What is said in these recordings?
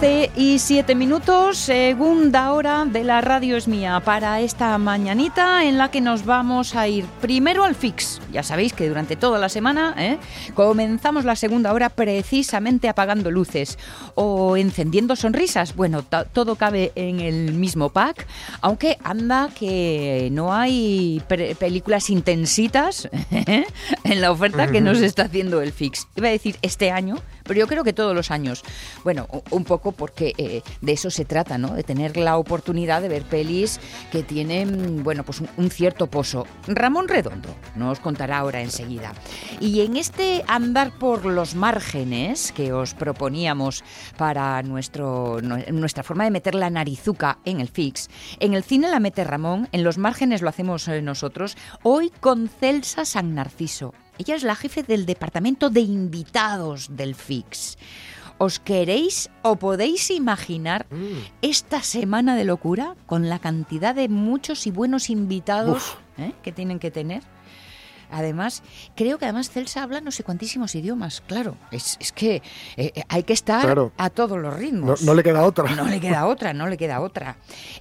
11 y 7 minutos, segunda hora de la radio es mía para esta mañanita en la que nos vamos a ir primero al fix. Ya sabéis que durante toda la semana ¿eh? comenzamos la segunda hora precisamente apagando luces o encendiendo sonrisas. Bueno, todo cabe en el mismo pack, aunque anda que no hay películas intensitas ¿eh? en la oferta que nos está haciendo el fix. Iba a decir este año, pero yo creo que todos los años. Bueno, un poco porque eh, de eso se trata, ¿no? De tener la oportunidad de ver pelis que tienen, bueno, pues un, cierto pozo. Ramón Redondo nos contará ahora enseguida. Y en este andar por los márgenes que os proponíamos para nuestro, nuestra forma de meter la narizuca en el fix, en el cine la mete Ramón, en los márgenes lo hacemos eh, nosotros, hoy con Celsa San Narciso ella es la jefe del departamento de invitados del FIX. ¿Os queréis o podéis imaginar mm. esta semana de locura con la cantidad de muchos y buenos invitados ¿eh? que tienen que tener? Además, creo que además Celsa habla no sé cuantísimos idiomas, claro. Es, que eh, eh, hay que estar a todos los ritmos. No, le queda otra. No le queda otra, no le queda otra.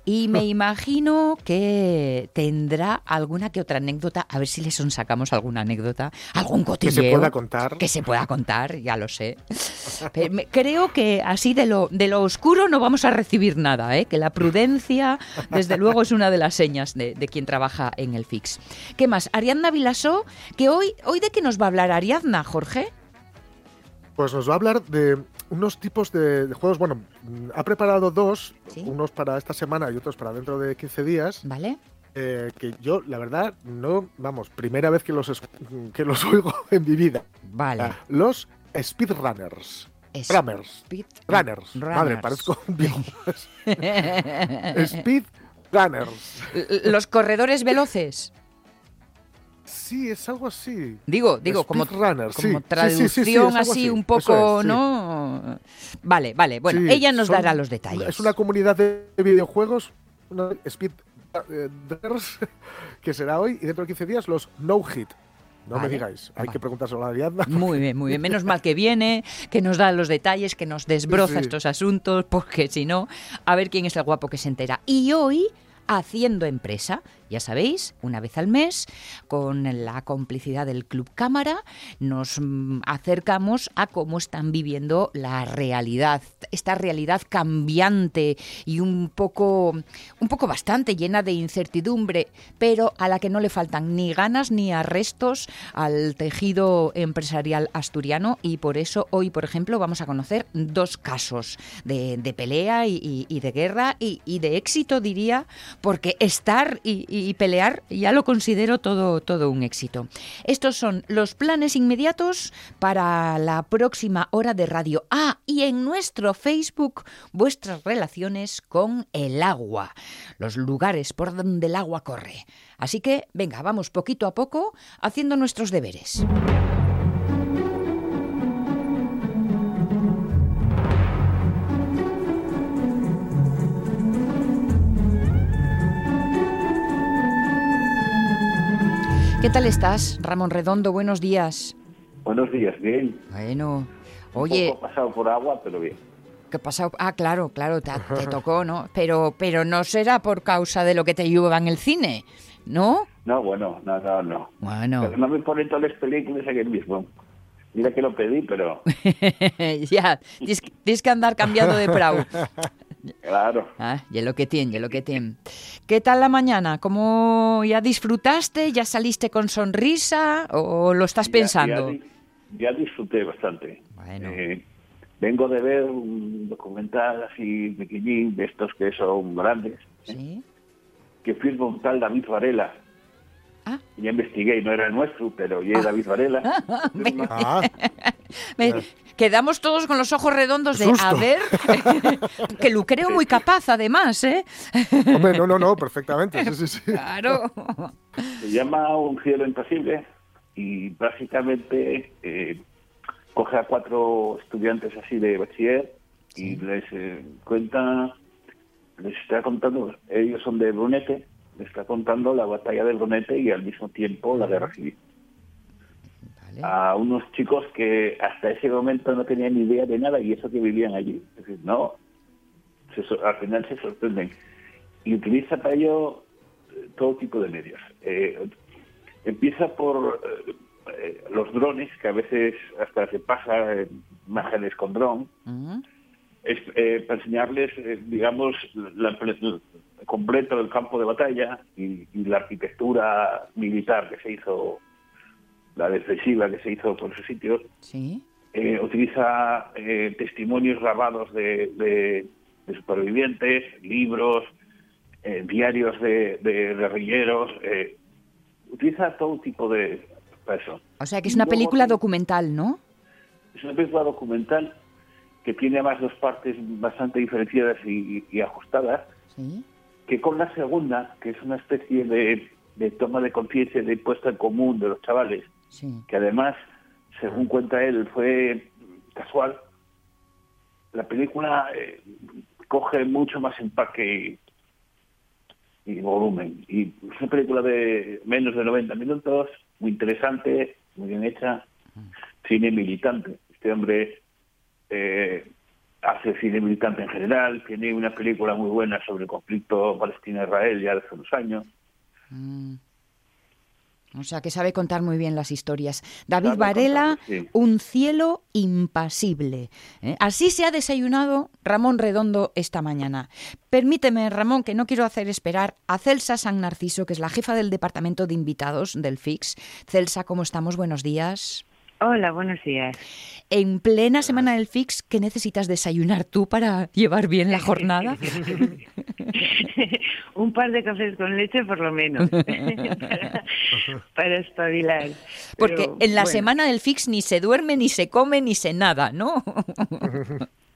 Y me imagino que tendrá alguna que otra anécdota, a ver si le sacamos alguna anécdota, algún cotilleo. Que se pueda contar. Que se pueda contar, ya lo sé. creo que así de lo, de lo oscuro no vamos a recibir nada, ¿eh? que la prudencia, desde luego, es una de las señas de, de quien trabaja en el FIX. ¿Qué más? Ariadna Vilasó que hoy, hoy de qué nos va a hablar Ariadna, Jorge. Pues nos va a hablar de unos tipos de, juegos. Bueno, ha preparado dos, unos para esta semana y otros para dentro de 15 días. Vale. Eh, que yo, la verdad, no, vamos, primera vez que los, que los oigo en mi vida. Vale. Ah, los speedrunners. Runners. Runners. Madre, parezco un viejo. Speedrunners. Los corredores veloces. Sí, es algo así. Digo, digo, como, como traducción así, un poco, ¿no? Vale, vale. Bueno, ella nos dará los detalles. Es una comunidad de videojuegos, Speed eh, que será hoy y dentro de 15 días los No Hit. No me digáis, hay que preguntárselo a Ariadna. Muy bien, muy bien. Menos mal que viene, que nos da los detalles, que nos desbroza estos asuntos, porque si no, a ver quién es el guapo que se entera. Y hoy, haciendo empresa, ya sabéis, una vez al mes, con la complicidad del Club Cámara, nos mm, acercamos a cómo están viviendo la realidad, esta realidad cambiante y un poco, un poco bastante llena de incertidumbre, pero a la que no le faltan ni ganas ni arrestos al tejido empresarial asturiano. Y por eso hoy, por ejemplo, vamos a conocer dos casos de, pelea y, de guerra y, de éxito, diría, porque estar y y pelear, ya lo considero todo, todo un éxito. Estos son los planes inmediatos para la próxima hora de radio. Ah, y en nuestro Facebook, vuestras relaciones con el agua, los lugares por donde el agua corre. Así que, venga, vamos poquito a poco haciendo nuestros deberes. ¿Qué tal estás, Ramón Redondo? Buenos días. Buenos días, bien. Bueno, oye. Un pasado por agua, pero bien. ¿Qué pasado? Ah, claro, claro, te, tocó, ¿no? Pero, pero no será por causa de lo que te lleva en el cine, ¿no? No, bueno, no, no, no. Bueno. Pero no me ponen todas las películas en el mismo. Mira que lo pedí, pero... ya, tienes, que andar cambiando de prau. Claro. Ah, y lo que tiene, y lo que tiene. ¿Qué tal la mañana? ¿Cómo ya disfrutaste? ¿Ya saliste con sonrisa? ¿O lo estás pensando? Ya, disfruté bastante. Bueno. Eh, vengo de ver un documental así pequeñín, de estos que son grandes. ¿eh? ¿Sí? Que firma un tal David Varela. Ah. Ya investigué, no era el nuestro, pero ya ah. David Varela. ah. Me- quedamos todos con los ojos redondos de Susto. a ver, que lo creo muy capaz además, ¿eh? Hombre, no, no, no, perfectamente. Sí, sí, sí. Claro. Se llama Un cielo imposible y básicamente eh, coge a cuatro estudiantes así de bachiller y les eh, cuenta, les está contando, ellos son de Brunete, les está contando la batalla de Brunete y al mismo tiempo la guerra civil. Vale. A unos chicos que hasta ese momento no tenían ni idea de nada y eso que vivían allí. Es decir, no, se al final se sorprenden. Y utiliza para ello eh, todo tipo de medios. Eh, empieza por eh, eh, los drones, que a veces hasta se pasa eh, imágenes con dron, es, para enseñarles, digamos, la, el completo del campo de batalla y, y la arquitectura militar que se hizo, la defensiva que se hizo por esos sitios. Sí. Eh, utiliza eh, testimonios grabados de, de- de supervivientes, libros, eh, diarios de, de guerrilleros. utiliza todo tipo de eso. O sea que es una luego película documental, ¿no? es una película documental que tiene además dos partes bastante diferenciadas y, y ajustadas, Sí. que con la segunda, que es una especie de, de toma de conciencia, de puesta en común de los chavales, Sí. que además, según cuenta él, fue casual, la película eh, coge mucho más empaque y, y volumen. Y es una película de menos de 90 minutos, muy interesante, muy bien hecha, cine militante. Este hombre eh, hace cine militante en general, tiene una película muy buena sobre el conflicto Palestina-Israel ya hace unos años. Mm. O sea que sabe contar muy bien las historias. David Sabe Varela, contar, sí. un cielo impasible. ¿eh? Así se ha desayunado Ramón Redondo esta mañana. Permíteme, Ramón, que no quiero hacer esperar a Celsa San Narciso, que es la jefa del departamento de invitados del FIX. Celsa, ¿cómo estamos? Buenos días. Hola, buenos días. En plena semana del FIX, ¿qué necesitas desayunar tú para llevar bien la jornada? Un par de cafés con leche por lo menos, para, para espabilar. Porque Pero, en la bueno, semana del FIX ni se duerme, ni se come, ni se nada, ¿no?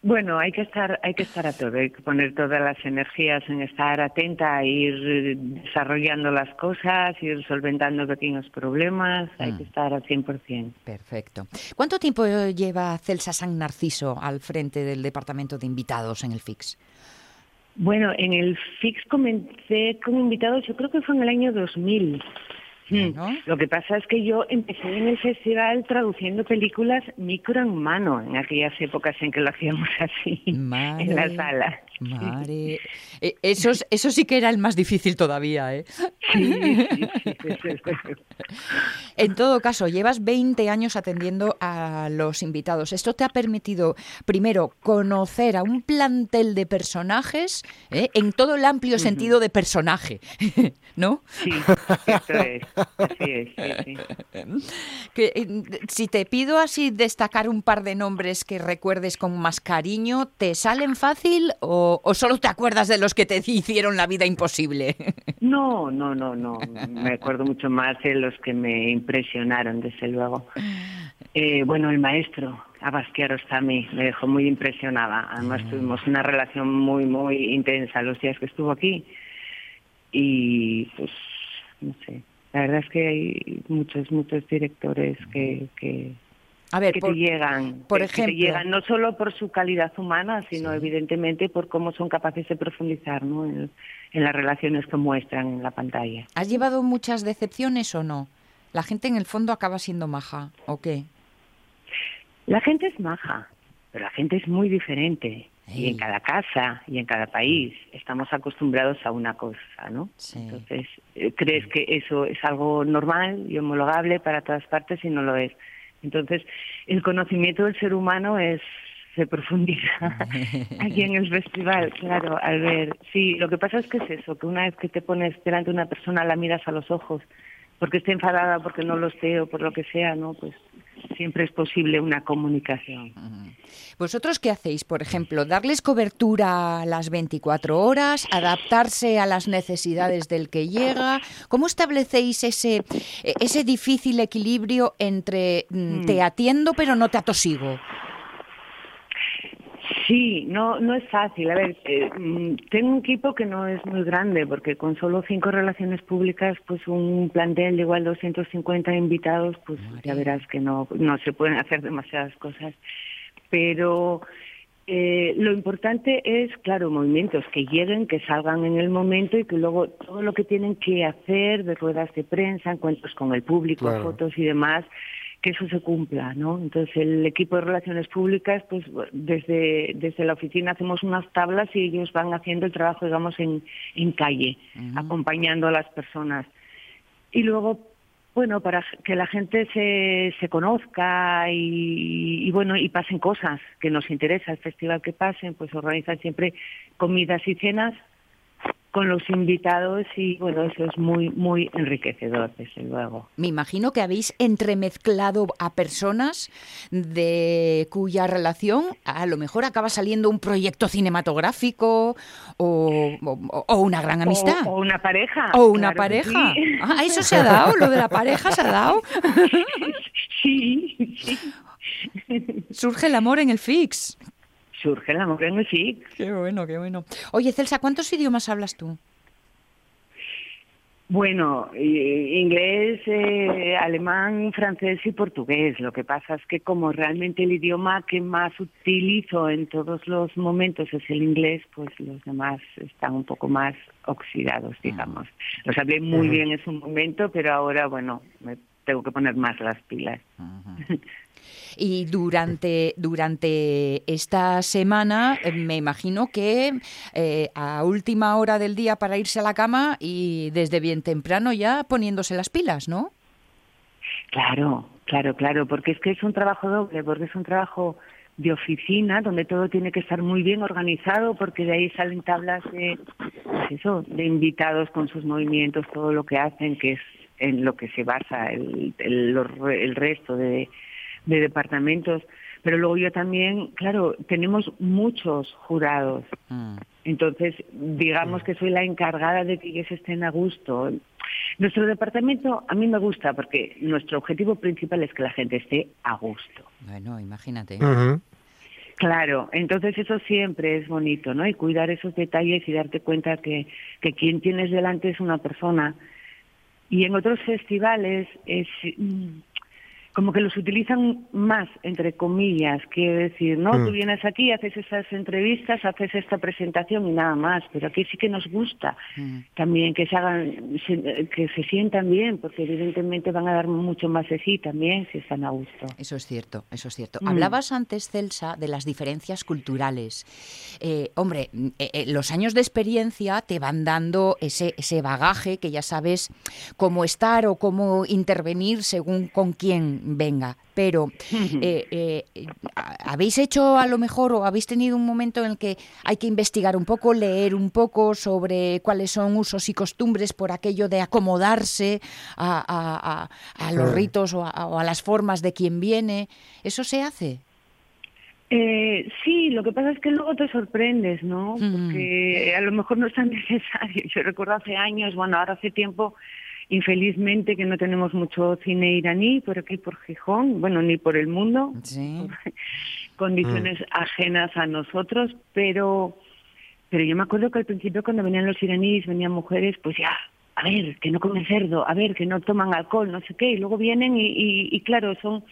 Bueno, hay que estar, hay que estar a todo, hay que poner todas las energías en estar atenta a ir desarrollando las cosas, ir solventando pequeños problemas, hay Mm. que estar al 100%. Perfecto. ¿Cuánto tiempo lleva Celsa San Narciso al frente del departamento de invitados en el FIX? Bueno, en el FIX comencé con invitados, yo creo que fue en el año 2000. Lo que pasa es que yo empecé en el festival traduciendo películas micro en mano, en aquellas épocas en que lo hacíamos así, Madre, en la sala. Madre. Eh, Eso, es- eso sí que era el más difícil todavía, ¿eh? Sí, sí, sí. En todo caso, llevas 20 años atendiendo a los invitados. Esto te ha permitido, primero, conocer a un plantel de personajes ¿eh? en todo el amplio sentido de personaje, ¿no? Sí, esto es, así es, sí, sí. Que, eh, si te pido así destacar un par de nombres que recuerdes con más cariño, ¿te salen fácil o, o solo te acuerdas de los que te hicieron la vida imposible? No, no, no, no. Me acuerdo mucho más de los que me impresionaron, desde luego. Eh, bueno, el maestro, Abasquiaro Stami, me dejó muy impresionada. Además, tuvimos una relación muy, muy intensa los días que estuvo aquí. Y, pues, no sé. La verdad es que hay muchos, muchos directores que, que, A ver, que por- te llegan. por que- que te ejemplo. llegan no solo por su calidad humana, sino evidentemente por cómo son capaces de profundizar ¿no? en, en las relaciones que muestran en la pantalla. ¿has llevado muchas decepciones o no? La gente en el fondo acaba siendo maja, ¿o qué? La gente es maja, pero la gente es muy diferente. Y en cada casa y en cada país estamos acostumbrados a una cosa, ¿no? Sí. Entonces, eh, crees que eso es algo normal y homologable para todas partes y no lo es. Entonces, el conocimiento del ser humano es se profundiza aquí en el festival, claro, al ver. Sí, lo que pasa es que es eso, que una vez que te pones delante de una persona la miras a los ojos, porque esté enfadada, porque no lo esté o por lo que sea, ¿no? Pues siempre es posible una comunicación. ¿Vosotros qué hacéis, por ejemplo? ¿Darles cobertura a las 24 horas? ¿Adaptarse a las necesidades del que llega? ¿Cómo establecéis ese, ese difícil equilibrio entre mm, te atiendo pero no te atosigo? Sí, no, no es fácil. A ver, eh, mm, tengo un equipo que no es muy grande, porque con solo cinco relaciones públicas, pues un plantel de igual 250 invitados, pues ya verás que no, no se pueden hacer demasiadas cosas. Pero eh, lo importante es, claro, movimientos que lleguen, que salgan en el momento y que luego todo lo que tienen que hacer de ruedas de prensa, encuentros con el público, fotos y demás, que eso se cumpla, ¿no? Entonces el equipo de relaciones públicas, pues desde, desde la oficina hacemos unas tablas y ellos van haciendo el trabajo, digamos, en, en calle, acompañando a las personas. Y luego, bueno, para que la gente se, se conozca y, y, bueno, y pasen cosas que nos interesa, el festival que pasen, pues organizan siempre comidas y cenas con los invitados y bueno, eso es muy, muy enriquecedor, desde luego. Me imagino que habéis entremezclado a personas de cuya relación a lo mejor acaba saliendo un proyecto cinematográfico o, o, una gran amistad. O, una pareja. O una pareja. Ah, eso se ha dado, lo de la pareja se ha dado. sí, sí. Surge el amor en el fix surge el amor en el sí. Qué bueno, qué bueno. Oye, Celsa, ¿cuántos idiomas hablas tú? Bueno, inglés, eh, alemán, francés y portugués. Lo que pasa es que como realmente el idioma que más utilizo en todos los momentos es el inglés, pues los demás están un poco más oxidados, digamos. Los hablé muy bien en su momento, pero ahora, bueno, me tengo que poner más las pilas. Y durante, durante esta semana eh, me imagino que eh, a última hora del día para irse a la cama y desde bien temprano ya poniéndose las pilas, ¿no? Claro, claro, claro, porque es que es un trabajo doble, porque es un trabajo de oficina donde todo tiene que estar muy bien organizado porque de ahí salen tablas de pues eso de invitados con sus movimientos todo lo que hacen que es en lo que se basa el, el, el resto de, de departamentos, pero luego yo también, claro, tenemos muchos jurados. Mm. Entonces, digamos que soy la encargada de que ellos estén a gusto. Nuestro departamento a mí me gusta porque nuestro objetivo principal es que la gente esté a gusto. Bueno, imagínate. Claro, entonces eso siempre es bonito, ¿no? Y cuidar esos detalles y darte cuenta que, que quien tienes delante es una persona. Y en otros festivales es como que los utilizan más, entre comillas, quiero decir, ¿no? Mm. Tú vienes aquí, haces esas entrevistas, haces esta presentación y nada más, pero aquí sí que nos gusta mm. también que se hagan, que se sientan bien, porque evidentemente van a dar mucho más de sí también si están a gusto. Eso es cierto, eso es cierto. Mm. Hablabas antes, Celsa, de las diferencias culturales. Eh, hombre, eh, eh, los años de experiencia te van dando ese, ese bagaje que ya sabes cómo estar o cómo intervenir según con quién venga, pero eh, eh, ¿habéis hecho a lo mejor o habéis tenido un momento en el que hay que investigar un poco, leer un poco sobre cuáles son usos y costumbres por aquello de acomodarse a, los ritos o, a, las formas de quien viene? ¿Eso se hace? Eh, sí, lo que pasa es que luego te sorprendes, ¿no? Porque a lo mejor no es tan necesario. Yo recuerdo hace años, bueno, ahora hace tiempo, Infelizmente que no tenemos mucho cine iraní por aquí, por Gijón, bueno, ni por el mundo, condiciones mm. ajenas a nosotros, pero, pero yo me acuerdo que al principio cuando venían los iraníes, venían mujeres, pues ya, a ver, que no comen cerdo, a ver, que no toman alcohol, no sé qué, y luego vienen y, y, claro, son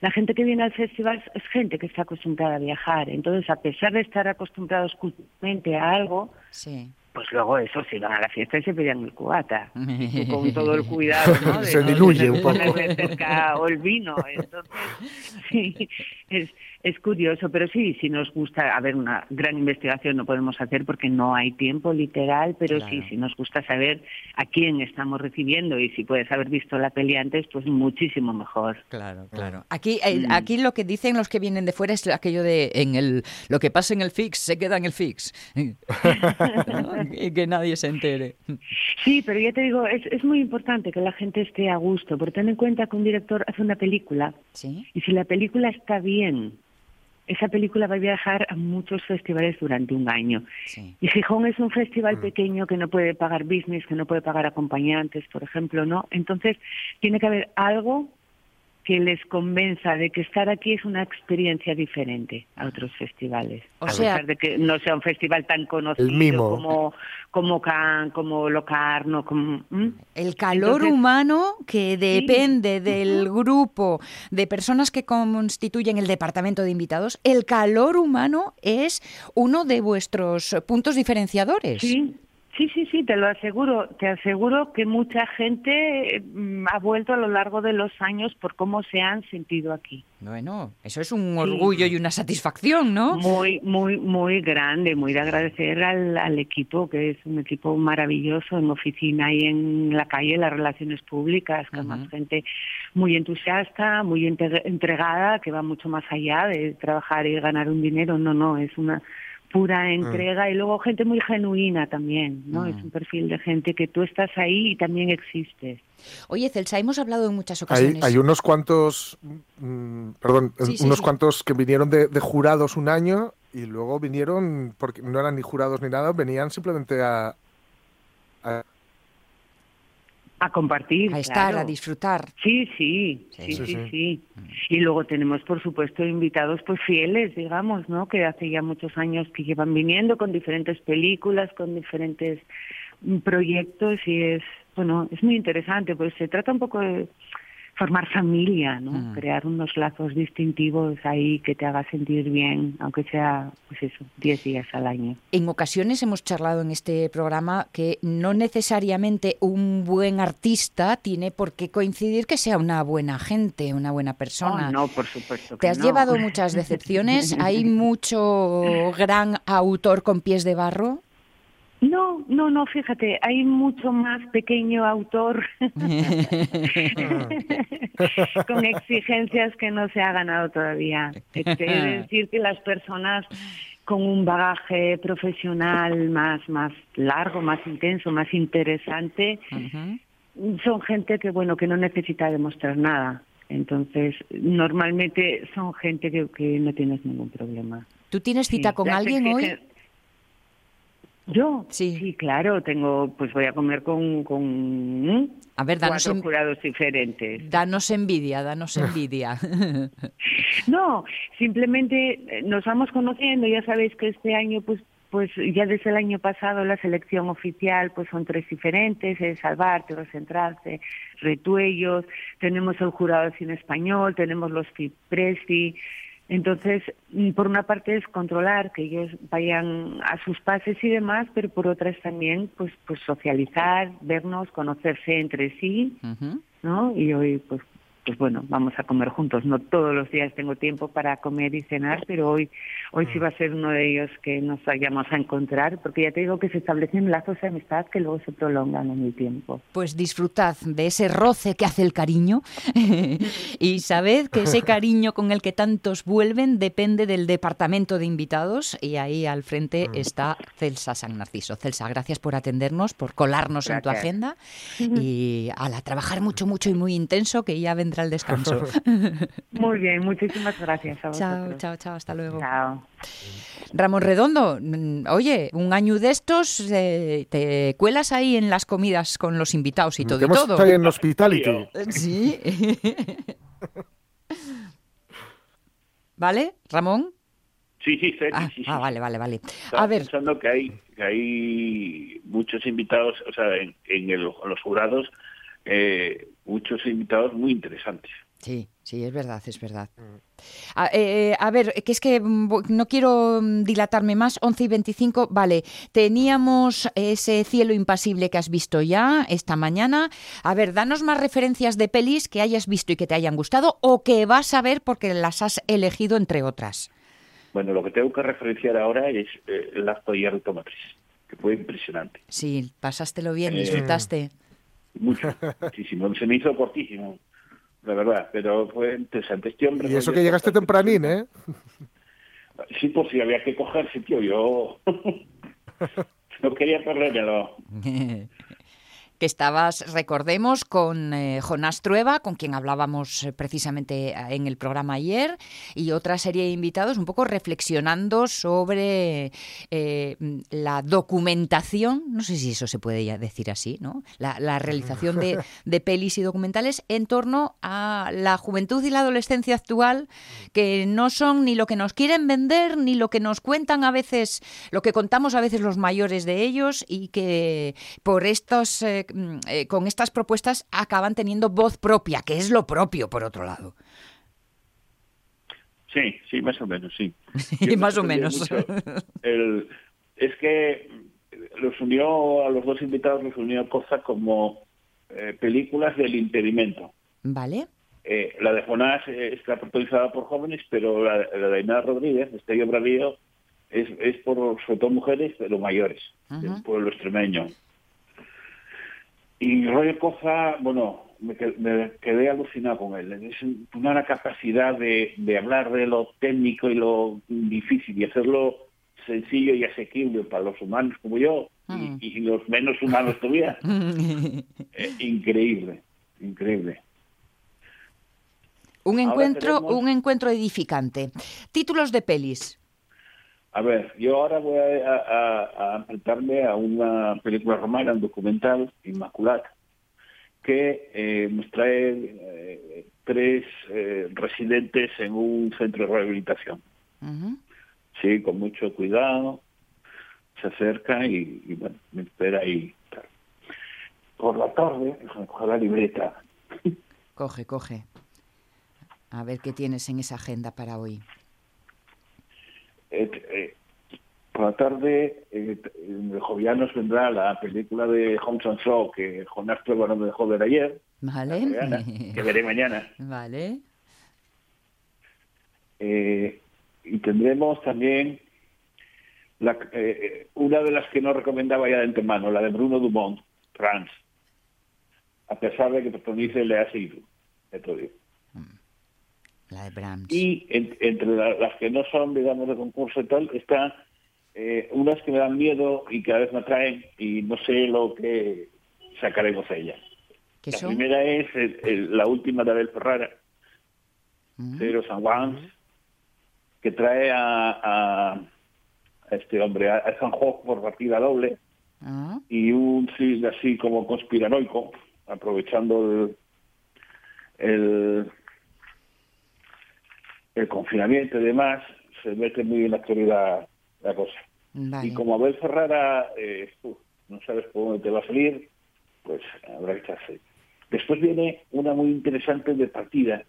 la gente que viene al festival es gente que está acostumbrada a viajar, entonces a pesar de estar acostumbrados culturalmente a algo, sí pues luego eso, se iban a la fiesta y se pedían el cubata, con todo el cuidado, ¿no? se diluye un poco. cerca o el vino, entonces, sí, es, Es curioso, pero sí, si nos gusta, a ver, una gran investigación no podemos hacer porque no hay tiempo literal, pero sí, si nos gusta saber a quién estamos recibiendo y si puedes haber visto la peli antes, pues muchísimo mejor. Claro, claro. Aquí, eh, aquí lo que dicen los que vienen de fuera es aquello de en el lo que pasa en el fix se queda en el fix y que nadie se entere. Sí, pero ya te digo, es, es muy importante que la gente esté a gusto, porque ten en cuenta que un director hace una película ¿Sí? y si la película está bien esa película va a viajar a muchos festivales durante un año. Sí. Y Gijón es un festival pequeño que no puede pagar business, que no puede pagar acompañantes, por ejemplo, ¿no? Entonces, tiene que haber algo que les convenza de que estar aquí es una experiencia diferente a otros festivales. O a sea- pesar de que no sea un festival tan conocido mimo. como como Cannes, como Locarno, como ¿m? El calor Entonces- humano que depende del grupo de personas que constituyen el departamento de invitados, el calor humano es uno de vuestros puntos diferenciadores. Sí, sí, sí, sí, te lo aseguro. Te aseguro que mucha gente mm, ha vuelto a lo largo de los años por cómo se han sentido aquí. Bueno, eso es un orgullo y una satisfacción, ¿no? Muy, muy, muy grande, muy de agradecer al, al equipo, que es un equipo maravilloso en oficina y en la calle, las relaciones públicas, que Ujú. gente muy entusiasta, muy entregada, que va mucho más allá de trabajar y ganar un dinero. No, no, es una pura entrega y luego gente muy genuina también, ¿no? Mm. Es un perfil de gente que tú estás ahí y también existes. Oye, Celsa, hemos hablado en muchas Hay, ocasiones. hay unos cuantos, mm, perdón, Sí, sí, unos sí. cuantos que vinieron de, de jurados un año y luego vinieron, porque no eran ni jurados ni nada, venían simplemente a... a- A compartir. a estar, claro. a disfrutar. Sí, sí, Sí, sí, sí, sí, sí. sí. Y luego tenemos, por supuesto, invitados pues fieles, digamos, ¿no? Que hace ya muchos años que llevan viniendo con diferentes películas, con diferentes mm, proyectos y es, bueno, es muy interesante, pues se trata un poco de formar familia, ¿no? Mm. Crear unos lazos distintivos ahí que te haga sentir bien, aunque sea, pues eso, 10 días al año. En ocasiones hemos charlado en este programa que no necesariamente un buen artista tiene por qué coincidir que sea una buena gente, una buena persona. Oh, no, por supuesto que Te has no. llevado muchas decepciones. Hay mucho gran autor con pies de barro. No, no, no, fíjate, hay mucho más pequeño autor con exigencias que no se ha ganado todavía. De decir que las personas con un bagaje profesional más, más largo, más intenso, más interesante, son gente que, bueno, que no necesita demostrar nada. Entonces, normalmente son gente que, que no tienes ningún problema. ¿Tú tienes cita Sí, con alguien hoy? exigen- Yo, Sí. claro, tengo, pues voy a comer con, con ¿eh? A ver, danos, cuatro jurados diferentes. danos envidia, danos envidia. No, simplemente eh, nos vamos conociendo. Ya sabéis que este año, pues, pues ya desde el año pasado la selección oficial, pues son tres diferentes: es Salvarte, Centrarse, Retuellos. Tenemos el jurado de cine español, tenemos los Fipresi. Entonces, mm, por una parte es controlar que ellos vayan a sus pases y demás, pero por otra es también, pues, pues socializar, vernos, conocerse entre sí. ¿no? Y hoy, pues, pues bueno, vamos a comer juntos. No todos los días tengo tiempo para comer y cenar, pero hoy, hoy sí va a ser uno de ellos que nos vayamos a encontrar, porque ya te digo que se establecen lazos de amistad que luego se prolongan en el tiempo. Pues disfrutad de ese roce que hace el cariño y sabed que ese cariño con el que tantos vuelven depende del departamento de invitados y ahí al frente está Celsa San Narciso. Celsa, gracias por atendernos, por colarnos en tu Gracias. agenda y a la trabajar mucho, mucho y muy intenso que ya vendrá el descanso. Muy bien, muchísimas gracias a chao, vosotros. chao, chao, hasta luego. Chao. Ramón Redondo, mm, oye, un año de estos eh, te cuelas ahí en las comidas con los invitados y todo y Hemos todo. estado en Hospitality. Sí. ¿Vale, Ramón? Sí, sí, Celi, Ah, sí, sí, ah, vale, vale, vale. Estaba A ver, pensando que hay, que hay muchos invitados, o sea, en, en el- en los jurados, eh, muchos invitados muy interesantes. sí, Sí, es verdad, es verdad. A, eh, a, ver, que es que mm, no quiero mm, dilatarme más. 11 y 25, vale. Teníamos ese cielo impasible que has visto ya esta mañana. A ver, danos más referencias de pelis que hayas visto y que te hayan gustado o que vas a ver porque las has elegido entre otras. Bueno, lo que tengo que referenciar ahora es eh, el acto de automotriz, que fue impresionante. Sí, pasástelo bien, eh, disfrutaste. Mucho, muchísimo. Se me hizo cortísimo la verdad, pero fue interesante. Este hombre y eso que llegaste tempranín, ¿eh? Sí, pues sí, había que coger sitio. Yo no quería perdérmelo. que estabas, recordemos, con eh, Jonás Trueba, con quien hablábamos eh, precisamente eh, en el programa ayer, y otra serie de invitados un poco reflexionando sobre la documentación, no sé si eso se puede ya decir así, ¿no? La, realización de, de, pelis y documentales en torno a la juventud y la adolescencia actual, que no son ni lo que nos quieren vender, ni lo que nos cuentan a veces, lo que contamos a veces los mayores de ellos, y que por estos Mm, eh, con estas propuestas acaban teniendo voz propia, que es lo propio, por otro lado. Sí, sí, más o menos, sí. más o menos. es que los unió, a los dos invitados los unió cosa como eh, películas del impedimento. Vale. Eh, la de Jonás está protagonizada por jóvenes, pero la, de Inés Rodríguez, de Estelio Bravío, es, es por, sobre todo mujeres, pero mayores, del pueblo extremeño. Y Roger Coza, bueno, me, quedé alucinado con él. Es una capacidad de, hablar de lo técnico y lo difícil y hacerlo sencillo y asequible para los humanos como yo y, mm. los menos humanos todavía. Eh, increíble, increíble. Un encuentro, un encuentro edificante. Títulos de pelis. A ver, yo ahora voy a, enfrentarme a una película romana, un documental, Inmaculada, que eh, nos trae eh, tres eh, residentes en un centro de rehabilitación. Sí, con mucho cuidado, se acerca y, bueno, me espera ahí. Por la tarde, coge la libreta. Coge, coge. A ver qué tienes en esa agenda para hoy. Eh, eh, por la tarde, eh, Jovianos vendrá la película de Holmes and Shaw que Jonás Trueba no me dejó ver ayer. Vale. que veré mañana. Vale. y tendremos también la, una de las que no recomendaba ya de antemano, la de Bruno Dumont, France, a pesar de que protagonice Lea Seydoux, y entre las que no son, digamos, de concurso y tal, están eh, unas que me dan miedo y cada vez me atraen y no sé lo que sacaremos a ellas. La primera es la última de Abel Ferrara, mm. San Juan, que trae a, este hombre, a, San Juan por partida doble, ah. y un sí, así como conspiranoico, aprovechando el el confinamiento y demás, se mete muy en la actualidad la cosa. Y como Abel Ferrara, eh, no sabes por dónde te va a salir, pues habrá que echarse. Después viene una muy interesante de partida,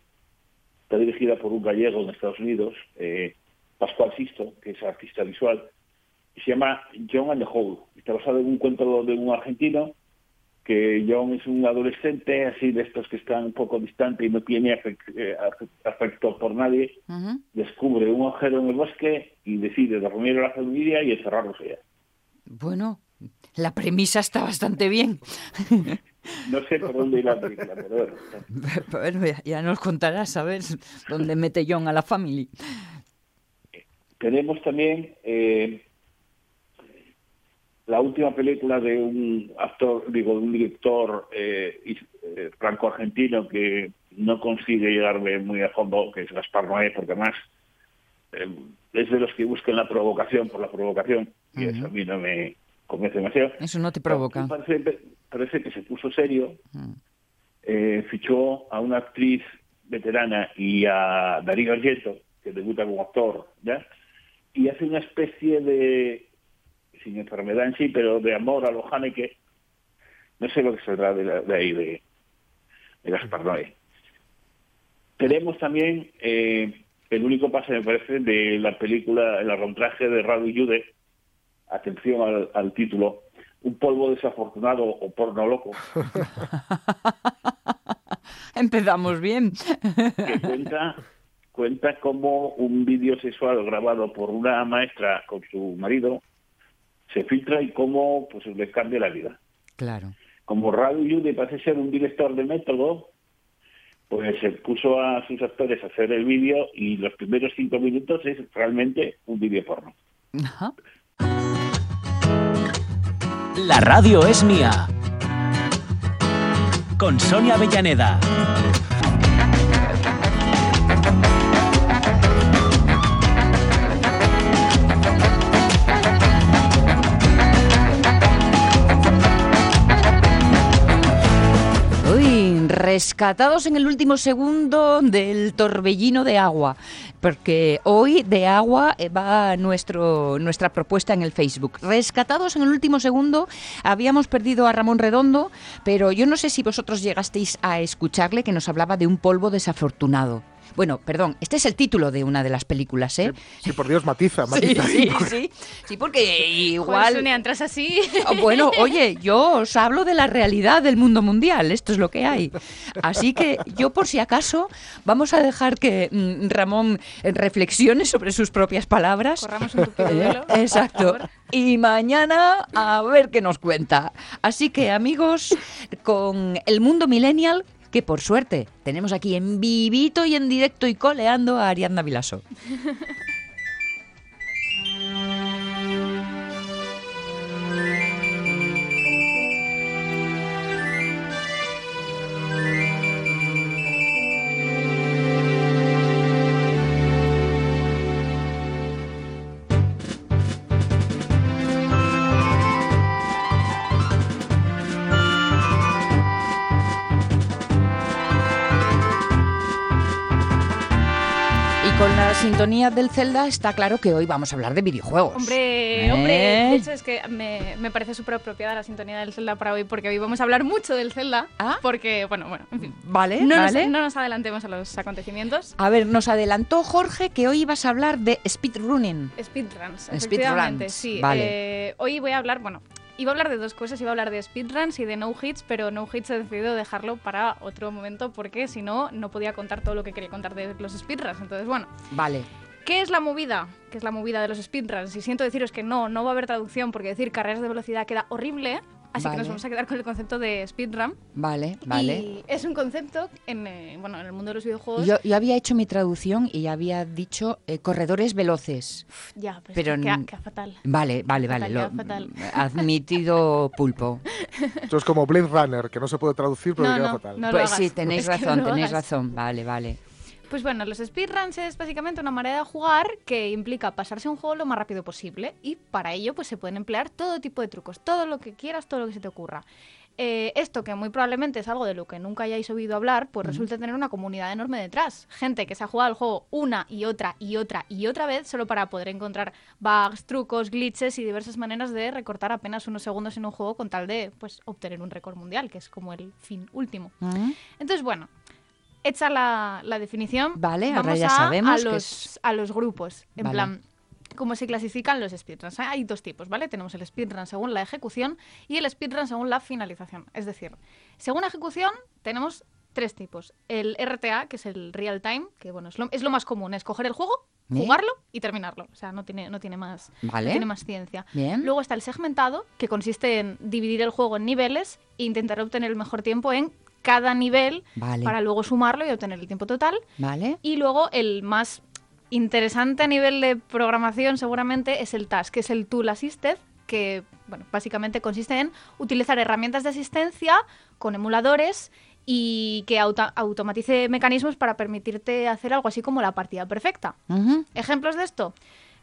está dirigida por un gallego en Estados Unidos, eh, Pascual Sisto, que es artista visual, y se llama John and the Hole. Está basado en un cuento de un argentino que John es un adolescente así de estos que están un poco distante y no tiene eh, afecto por nadie, descubre un agujero en el bosque y decide dormir a la familia y encerrarlos allá. Bueno, la premisa está bastante bien. No sé por dónde ir la película, pero bueno. ya, nos contarás, ¿sabes? Dónde mete John a la familia. Tenemos también eh, la última película de un actor, digo, de un director eh, eh, franco-argentino que no consigue llegarme muy a fondo, que es Gaspar Noé, porque además eh, es de los que buscan la provocación por la provocación, y eso a mí no me convence demasiado. Eso no te provoca. Parece, que se puso serio, fichó a una actriz veterana y a Darío Argento, que debuta como actor, ¿ya? y hace una especie de sin enfermedad en sí, pero de amor a los Haneke, no sé lo que saldrá de, de ahí, de, de Gaspar Noé. Tenemos también eh, el único pase, me parece, de la película, el arrontraje de Radu Jude, atención al, al título, Un polvo desafortunado o porno loco, Empezamos bien. que cuenta, cuenta como un vídeo sexual grabado por una maestra con su marido se filtra y cómo pues, les cambia la vida. Claro. Como Radu Jude parece ser un director de método, pues se puso a sus actores a hacer el vídeo y los primeros cinco minutos es realmente un vídeo porno. Ajá. La radio es mía. Con Sonia Avellaneda. Rescatados en el último segundo del torbellino de agua, porque hoy de agua eh, va nuestro, nuestra propuesta en el Facebook. Rescatados en el último segundo, habíamos perdido a Ramón Redondo, pero yo no sé si vosotros llegasteis a escucharle que nos hablaba de un polvo desafortunado. Bueno, perdón, este es el título de una de las películas, ¿eh? Sí, por Dios, matiza, Sí, matiza. sí, sí, sí, porque igual... Entras así. Ah, Bueno, oye, yo os hablo de la realidad del mundo mundial, esto es lo que hay. Así que yo por si acaso vamos a dejar que mm, Ramón reflexione sobre sus propias palabras. Corramos un tupido Eh, Exacto. Y mañana a ver qué nos cuenta. Así que amigos, con el mundo millennial, que por suerte tenemos aquí en vivito y en directo y coleando a Ariadna Vilaso. del Zelda está claro que hoy vamos a hablar de videojuegos. Hombre, ¿Eh? hombre, de hecho es que me, me parece súper apropiada la sintonía del Zelda para hoy porque hoy vamos a hablar mucho del Zelda. Ah. Porque, bueno, bueno, en fin. Vale, No, vale. nos, no nos adelantemos a los acontecimientos. A ver, nos adelantó Jorge que hoy ibas a hablar de speedrunning. Speedruns, Speedruns, sí. vale. Eh, hoy voy a hablar, bueno, iba a hablar de dos cosas, iba a hablar de speedruns y de no hits, pero no hits he decidido dejarlo para otro momento porque si no, no podía contar todo lo que quería contar de los speedruns. Entonces, bueno, Vale. ¿Qué es la movida? ¿Qué es la movida de los speedruns? Y siento deciros que no, no va a haber traducción porque decir carreras de velocidad queda horrible. Así Vale. que nos vamos a quedar con el concepto de speedrun. Vale, vale. Y es un concepto en, eh, bueno, en el mundo de los videojuegos. Yo, yo había hecho mi traducción y había dicho eh, corredores veloces. ya, pues pero queda, queda fatal. Vale, vale, vale. Fatal, lo- queda fatal. admitido pulpo. Esto es como Blade Runner, que no se puede traducir, pero No, que queda no, fatal. no. lo pues sí, hagas. tenéis Es razón, no lo tenéis hagas. razón. Vale, vale. Pues bueno, los speedruns es básicamente una manera de jugar que implica pasarse un juego lo más rápido posible y para ello pues se pueden emplear todo tipo de trucos, todo lo que quieras, todo lo que se te ocurra. Eh, esto que muy probablemente es algo de lo que nunca hayáis oído hablar, pues resulta tener una comunidad enorme detrás. Gente que se ha jugado el juego una y otra y otra y otra vez solo para poder encontrar bugs, trucos, glitches y diversas maneras de recortar apenas unos segundos en un juego con tal de pues obtener un récord mundial, que es como el fin último. Mm, Entonces, bueno, hecha la, la definición, Vale, ahora ya a, sabemos a que los, es- a los grupos. En Vale. plan, cómo se clasifican los speedruns. Hay dos tipos, ¿vale? Tenemos el speedrun según la ejecución y el speedrun según la finalización. Es decir, según ejecución tenemos tres tipos. El RTA, que es el real time, que bueno, es lo, es lo más común, es coger el juego, ¿Eh? jugarlo y terminarlo. O sea, no tiene, no tiene más, no tiene más ciencia. Bien. Luego está el segmentado, que consiste en dividir el juego en niveles e intentar obtener el mejor tiempo en cada nivel Vale. para luego sumarlo y obtener el tiempo total. Vale. Y luego el más interesante a nivel de programación seguramente es el task, que es el tool assisted, que bueno, básicamente consiste en utilizar herramientas de asistencia con emuladores y que auto- automatice mecanismos para permitirte hacer algo así como la partida perfecta. Ejemplos de esto.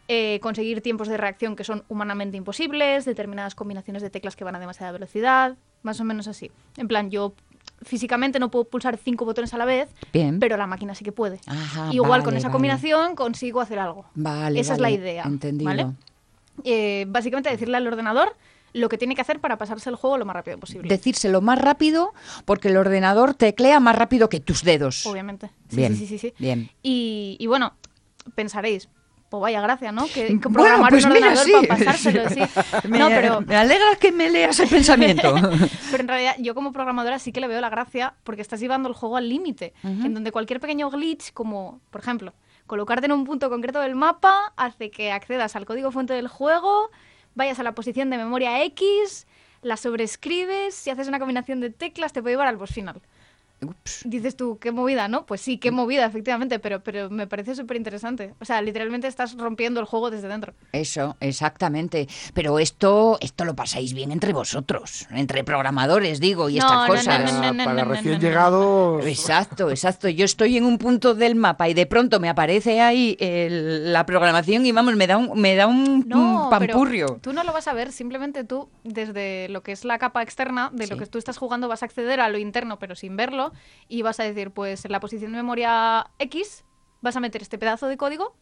eh, conseguir tiempos de reacción que son humanamente imposibles, determinadas combinaciones de teclas que van a demasiada velocidad, más o menos así. En plan, yo físicamente no puedo pulsar cinco botones a la vez, Bien. pero la máquina sí que puede. Ajá, Igual con esa vale. combinación consigo hacer algo. Vale, Esa es la idea. entendido. ¿vale? Eh, básicamente decirle al ordenador, lo que tiene que hacer para pasarse el juego lo más rápido posible. Decírselo más rápido porque el ordenador teclea más rápido que tus dedos. Obviamente. Sí, Bien, sí, sí, sí, sí. bien. Y, y bueno, pensaréis, pues vaya gracia, ¿no? Que, que Bueno, programar pues un mira, ordenador sí. para pasárselo, sí. Me, No, pero, me alegra que me leas el pensamiento. pero en realidad yo como programadora sí que le veo la gracia porque estás llevando el juego al límite, en donde cualquier pequeño glitch, como por ejemplo, colocarte en un punto concreto del mapa, hace que accedas al código fuente del juego, vayas a la posición de memoria X, la sobrescribes, si haces una combinación de teclas te puede llevar al boss final. Ups. Dices tú, qué movida, ¿no? Pues sí, qué movida, efectivamente, pero, pero me parece súper interesante. O sea, literalmente estás rompiendo el juego desde dentro. Eso, exactamente. Pero esto, esto lo pasáis bien entre vosotros, entre programadores, digo, y No, estas no, cosas. no, no, no, Para recién no, no. llegados. Exacto, exacto. Yo estoy en un punto del mapa y de pronto me aparece ahí el- la programación y vamos, me da un, me da un, No, un pero pampurrio. tú no lo vas a ver, simplemente tú, desde lo que es la capa externa de lo que tú estás jugando, vas a acceder a lo interno, pero sin verlo, y vas a decir, pues en la posición de memoria X, vas a meter este pedazo de código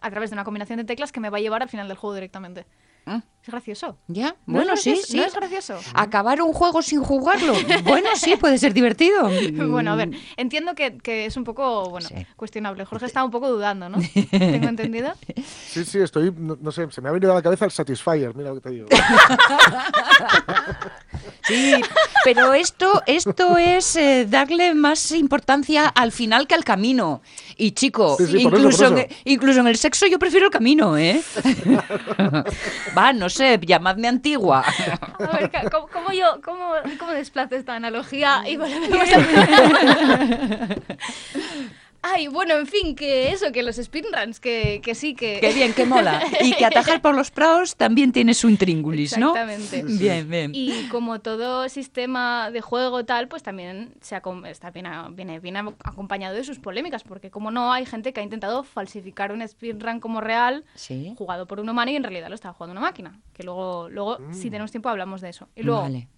a través de una combinación de teclas que me va a llevar al final del juego directamente. Es gracioso. ¿Ya? ¿No Bueno, es sí, gracioso? sí. ¿No es gracioso? Acabar un juego sin jugarlo. Bueno, sí, puede ser divertido. Bueno, a ver, entiendo que, que es un poco, bueno, Sí. cuestionable. Jorge está un poco dudando, ¿no? ¿Tengo entendido? Sí, sí, estoy, no, no sé, se me ha venido a la cabeza el Satisfyer, mira lo que te digo. Sí, pero esto, esto es eh, darle más importancia al final que al camino. Y chico, Sí, sí, por eso, incluso, en, incluso en el sexo yo prefiero el camino, ¿eh? Va, no sé, llamadme antigua. A ver, ¿cómo, cómo yo, cómo, cómo desplazo esta analogía? Y volvemos a- Ay, bueno, en fin, que eso, que los speedruns, que, que sí, que... Qué bien, qué mola. Y que atajar por los praos también tiene su intríngulis, ¿no? Exactamente. Bien, bien. Y como todo sistema de juego tal, pues también se está bien viene, viene acompañado de sus polémicas, porque como no, hay gente que ha intentado falsificar un speedrun como real, Sí. jugado por un humano y en realidad lo estaba jugando una máquina. Que luego, luego si tenemos tiempo, hablamos de eso. Y luego, Vale.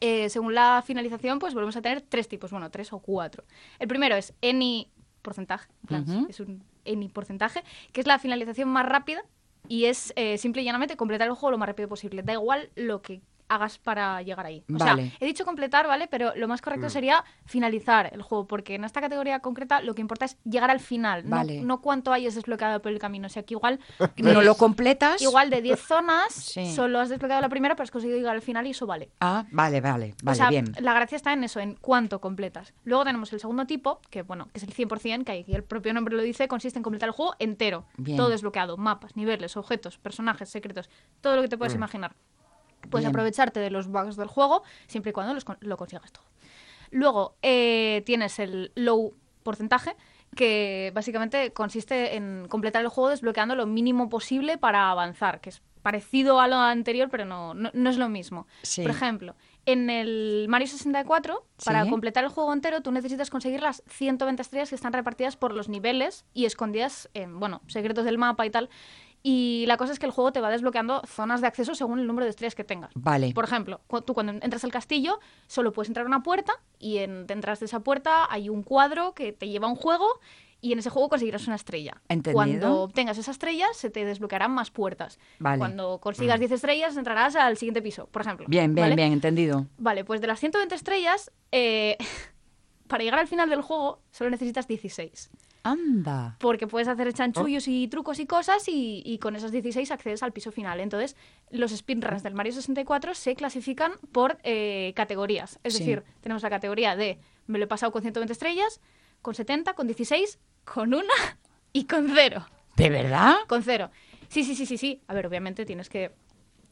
eh, según la finalización, pues volvemos a tener tres tipos, bueno, tres o cuatro. El primero es any porcentaje, en plan, es un any porcentaje, que es la finalización más rápida y es eh, simple y llanamente completar el juego lo más rápido posible. Da igual lo que hagas para llegar ahí. O Vale. sea, he dicho completar, ¿vale? Pero lo más correcto sería finalizar el juego, porque en esta categoría concreta lo que importa es llegar al final, no- Vale. no, cuánto hayas desbloqueado por el camino. O sea, que igual No lo completas. Igual de 10 zonas, Sí. solo has desbloqueado la primera, pero has conseguido llegar al final y eso vale. Ah, vale, vale, vale, o sea, bien. la gracia está en eso, en cuánto completas. Luego tenemos el segundo tipo, que bueno, que es el 100%, que aquí el propio nombre lo dice, consiste en completar el juego entero. Bien. Todo desbloqueado, mapas, niveles, objetos, personajes, secretos, todo lo que te puedes imaginar. Puedes Bien. aprovecharte de los bugs del juego siempre y cuando los lo consigas todo. Luego eh, tienes el low porcentaje, que básicamente consiste en completar el juego desbloqueando lo mínimo posible para avanzar, que es parecido a lo anterior, pero no, no, no es lo mismo. Sí. Por ejemplo, en el Mario 64, para Sí. completar el juego entero, tú necesitas conseguir las 120 estrellas que están repartidas por los niveles y escondidas en, bueno, secretos del mapa y tal. Y la cosa es que el juego te va desbloqueando zonas de acceso según el número de estrellas que tengas. Vale. Por ejemplo, cu- tú cuando entras al castillo solo puedes entrar a una puerta y en, detrás de esa puerta hay un cuadro que te lleva a un juego y en ese juego conseguirás una estrella. Entendido. Cuando obtengas esa estrella se te desbloquearán más puertas. Vale. Cuando consigas 10 estrellas entrarás al siguiente piso, por ejemplo. Bien, bien, ¿vale? bien, entendido. Vale, pues de las 120 estrellas, eh, para llegar al final del juego solo necesitas 16. Anda. Porque puedes hacer chanchullos y trucos y cosas y, y con esas 16 accedes al piso final. Entonces, los speedruns del Mario 64 se clasifican por eh, categorías. Es Sí. decir, tenemos la categoría de me lo he pasado con 120 estrellas, con 70, con 16, con una y con cero. ¿De verdad? Con cero. Sí, sí, sí, sí, sí. A ver, obviamente tienes que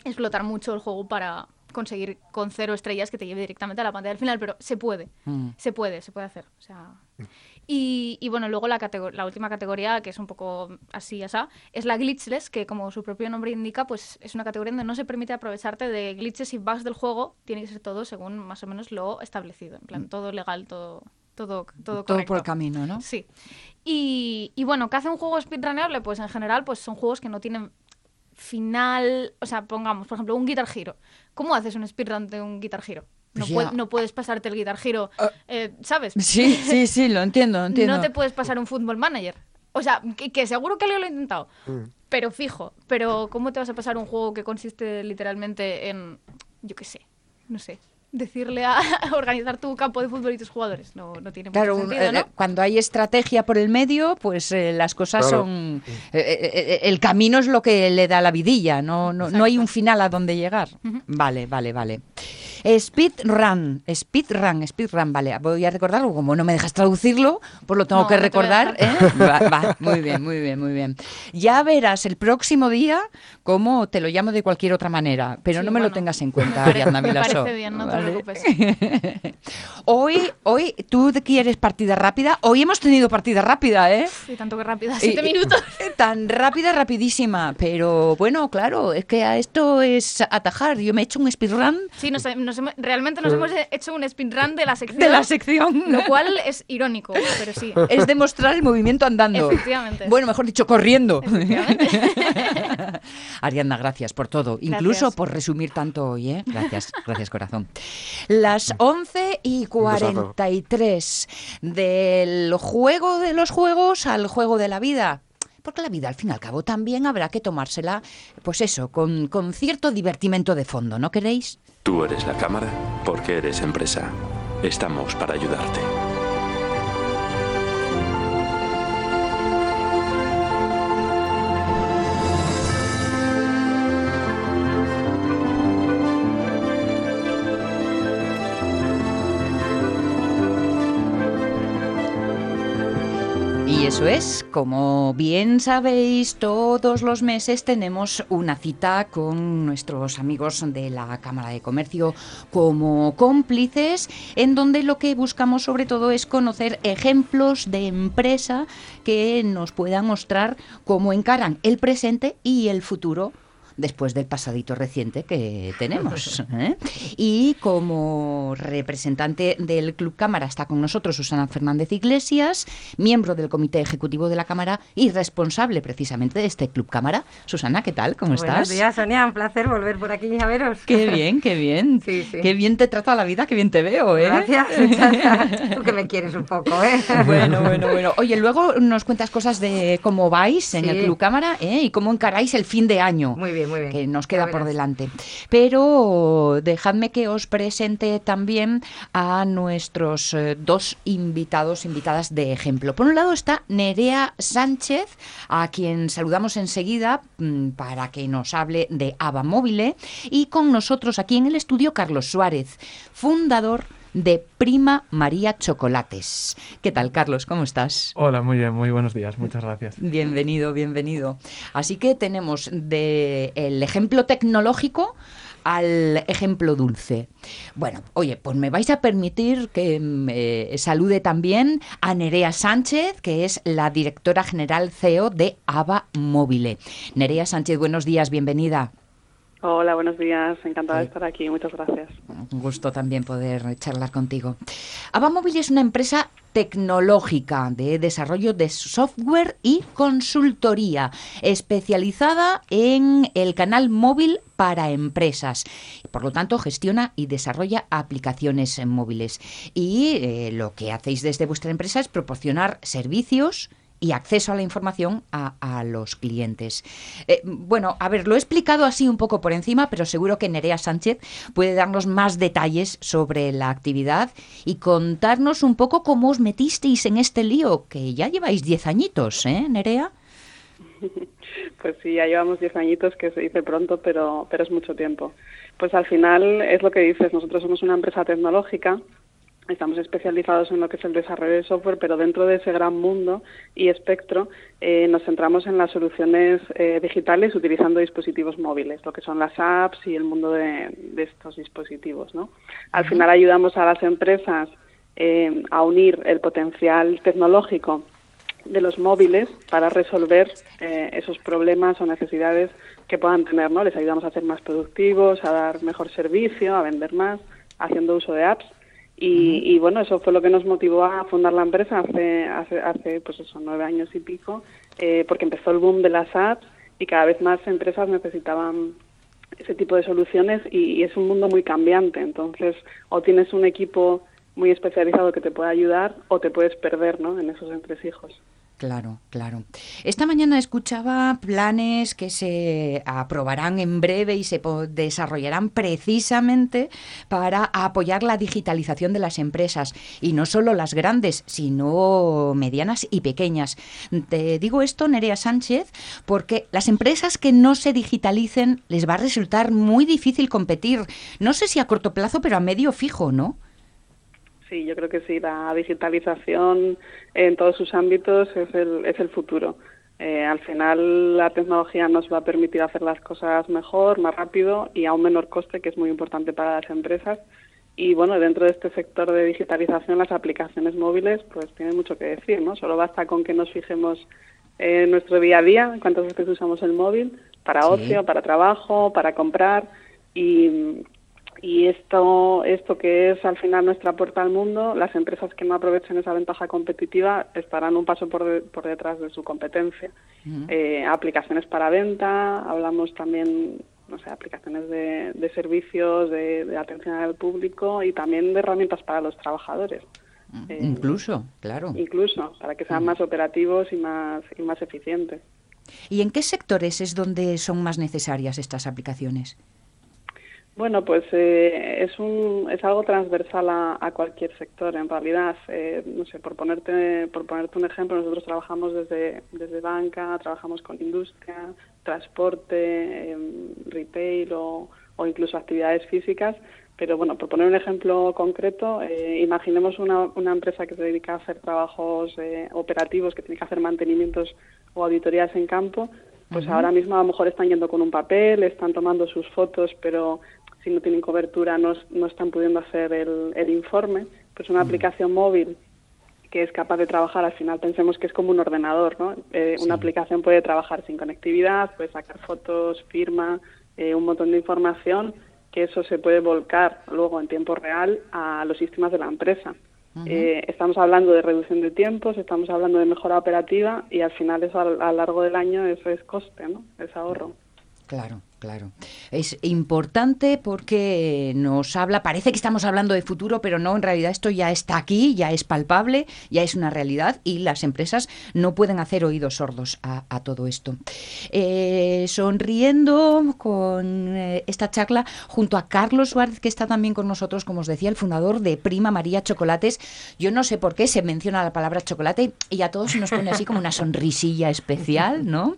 explotar mucho el juego para conseguir con cero estrellas que te lleve directamente a la pantalla del final, pero se puede. Mm. Se puede, se puede hacer. O sea. Y, y bueno, luego la, la última categoría, que es un poco así, asá, es la glitchless, que como su propio nombre indica, pues es una categoría donde no se permite aprovecharte de glitches y bugs del juego, tiene que ser todo según más o menos lo establecido. En plan, todo legal, todo, todo, todo, Todo por el camino, ¿no? Sí. Y, y bueno, ¿qué hace un juego speedruneable? Pues en general, pues son juegos que no tienen final. O sea, pongamos, por ejemplo, un Guitar Hero. ¿Cómo haces un speedrun de un Guitar Hero? No, puedes pasarte el Guitar Hero, eh, ¿sabes? Sí, sí, sí, lo entiendo, entiendo. No te puedes pasar un Football Manager. O sea, que, que seguro que alguien lo ha intentado. Mm. Pero fijo. Pero ¿cómo te vas a pasar un juego que consiste literalmente en, yo qué sé, no sé, decirle a, a organizar tu campo de fútbol y tus jugadores? No, no tiene Claro, mucho sentido, eh, ¿no? cuando hay estrategia por el medio, pues eh, las cosas Claro. son... eh, eh, eh, el camino es lo que le da la vidilla, no, no, no hay un final a donde llegar. Vale, vale, vale. Speedrun, speedrun, speedrun, vale. Voy a recordarlo, como no me dejas traducirlo, pues lo tengo No, que no te recordar. ¿eh? Va, va, muy bien, muy bien, muy bien. Ya verás el próximo día cómo te lo llamo de cualquier otra manera, pero Sí, no me lo tengas en cuenta, Ariadna me Vilasó, parece bien, no te preocupes. Hoy, hoy, tú quieres partida rápida. Hoy hemos tenido partida rápida, ¿eh? Y tanto que rápida, Y- siete minutos. Tan rápida, rapidísima. Pero bueno, claro, es que a esto es atajar. Yo me he hecho un speedrun Sí, nos, nos hemos- realmente nos hemos hecho un speedrun de la sección. de la sección. Lo cual es irónico, pero sí. es demostrar el movimiento andando. Efectivamente. Bueno, mejor dicho, corriendo. Efectivamente. Ariadna, gracias por todo, incluso por resumir tanto hoy, ¿eh? Gracias, gracias corazón. Las 11 y besazo. 43 del juego de los juegos al juego de la vida. Porque la vida, al fin y al cabo, también habrá que tomársela, pues eso, con, con cierto divertimento de fondo, ¿no queréis? Tú eres la cámara porque eres empresa. Estamos para ayudarte. Eso es, como bien sabéis, todos los meses tenemos una cita con nuestros amigos de la Cámara de Comercio como cómplices, en donde lo que buscamos sobre todo es conocer ejemplos de empresa que nos puedan mostrar cómo encaran el presente y el futuro después del pasadito reciente que tenemos. ¿eh? Y como representante del Club Cámara está con nosotros Susana Fernández Iglesias, miembro del Comité Ejecutivo de la Cámara y responsable precisamente de este Club Cámara. Susana, ¿qué tal? ¿Cómo estás? Buenos días, Sonia. Un placer volver por aquí a veros. Qué bien, qué bien. Sí, sí. Qué bien te trata la vida, qué bien te veo, ¿eh? Gracias. Tú que me quieres un poco, ¿eh? Bueno, bueno, bueno. Oye, luego nos cuentas cosas de cómo vais en Sí. el Club Cámara ¿eh? y cómo encaráis el fin de año. Muy bien, muy bien. que nos queda por delante. Pero dejadme que os presente también a nuestros eh, dos invitados, invitadas de ejemplo. Por un lado está Nerea Sánchez, a quien saludamos enseguida mm, para que nos hable de Ava Móvil, y con nosotros aquí en el estudio Carlos Suárez, fundador de Prima María Chocolates. ¿Qué tal, Carlos? ¿Cómo estás? Hola, muy bien, muy buenos días, muchas gracias. Bienvenido, bienvenido. Así que tenemos de el ejemplo tecnológico al ejemplo dulce. Bueno, oye, pues me vais a permitir que me salude también a Nerea Sánchez, que es la directora general CEO de ABA Móvil. Nerea Sánchez, buenos días, bienvenida. Hola, buenos días. Encantada de estar aquí. Muchas gracias. Un gusto también poder charlar contigo. Abamóvil es una empresa tecnológica de desarrollo de software y consultoría especializada en el canal móvil para empresas. Por lo tanto, gestiona y desarrolla aplicaciones móviles. Y eh, lo que hacéis desde vuestra empresa es proporcionar servicios y acceso a la información a, los clientes. Eh, bueno, a ver, lo he explicado así un poco por encima, pero seguro que Nerea Sánchez puede darnos más detalles sobre la actividad y contarnos un poco cómo os metisteis en este lío, que ya lleváis 10 añitos, ¿eh, Nerea? Pues sí, ya llevamos 10 añitos, que se dice pronto, pero, pero es mucho tiempo. Pues al final es lo que dices, nosotros somos una empresa tecnológica, estamos especializados en lo que es el desarrollo de software, pero dentro de ese gran mundo y espectro eh, nos centramos en las soluciones eh, digitales utilizando dispositivos móviles, lo que son las apps y el mundo de, de estos dispositivos. ¿no? Al final ayudamos a las empresas eh, a unir el potencial tecnológico de los móviles para resolver eh, esos problemas o necesidades que puedan tener, ¿no? Les ayudamos a ser más productivos, a dar mejor servicio, a vender más, haciendo uso de apps. Y, y, bueno, eso fue lo que nos motivó a fundar la empresa hace, hace, hace pues eso, nueve años y pico, eh, porque empezó el boom de las apps y cada vez más empresas necesitaban ese tipo de soluciones y, y es un mundo muy cambiante. Entonces, o tienes un equipo muy especializado que te pueda ayudar o te puedes perder ¿no? en esos entresijos. Claro, claro. Esta mañana escuchaba planes que se aprobarán en breve y se desarrollarán precisamente para apoyar la digitalización de las empresas y no solo las grandes, sino medianas y pequeñas. Te digo esto, Nerea Sánchez, porque las empresas que no se digitalicen les va a resultar muy difícil competir. No sé si a corto plazo, pero a medio fijo, ¿no? Sí, yo creo que sí, la digitalización en todos sus ámbitos es el, es el futuro. Eh, al final la tecnología nos va a permitir hacer las cosas mejor, más rápido y a un menor coste, que es muy importante para las empresas. Y bueno, dentro de este sector de digitalización, las aplicaciones móviles pues tienen mucho que decir, ¿no? Solo basta con que nos fijemos en nuestro día a día, cuántas veces usamos el móvil, para ocio, para trabajo, para comprar y y esto, esto que es al final nuestra puerta al mundo, las empresas que no aprovechen esa ventaja competitiva estarán un paso por, por detrás de su competencia. Eh, aplicaciones para venta, hablamos también, no sé, aplicaciones de, servicios, de, atención al público y también de herramientas para los trabajadores. Eh, incluso, claro. Incluso, para que sean más operativos y más, y más eficientes. ¿Y en qué sectores es donde son más necesarias estas aplicaciones? Bueno, pues eh, es, un, es algo transversal a, cualquier sector, en realidad. Eh, no sé, por ponerte, por ponerte un ejemplo, nosotros trabajamos desde, desde banca, trabajamos con industria, transporte, em, retail o, o, incluso actividades físicas. Pero bueno, por poner un ejemplo concreto, eh, imaginemos una, una empresa que se dedica a hacer trabajos operativos, que tiene que hacer mantenimientos o auditorías en campo, pues ahora mismo a lo mejor están yendo con un papel, están tomando sus fotos, pero si no tienen cobertura no, no están pudiendo hacer el, el informe. Pues una aplicación móvil que es capaz de trabajar, al final pensemos que es como un ordenador, ¿no? Eh, una aplicación puede trabajar sin conectividad, puede sacar fotos, firma, eh, un montón de información, que eso se puede volcar luego en tiempo real a los sistemas de la empresa. Eh, estamos hablando de reducción de tiempos, estamos hablando de mejora operativa y al final eso a, a lo largo del año eso es coste, ¿no? Es ahorro. Claro. Claro. Es importante porque nos habla, parece que estamos hablando de futuro, pero no, en realidad esto ya está aquí, ya es palpable, ya es una realidad y las empresas no pueden hacer oídos sordos a, todo esto. Eh, sonriendo con eh, esta charla junto a Carlos Suárez, que está también con nosotros, como os decía, el fundador de Prima María Chocolates. Yo no sé por qué se menciona la palabra chocolate y a todos nos pone así como una sonrisilla especial, ¿no?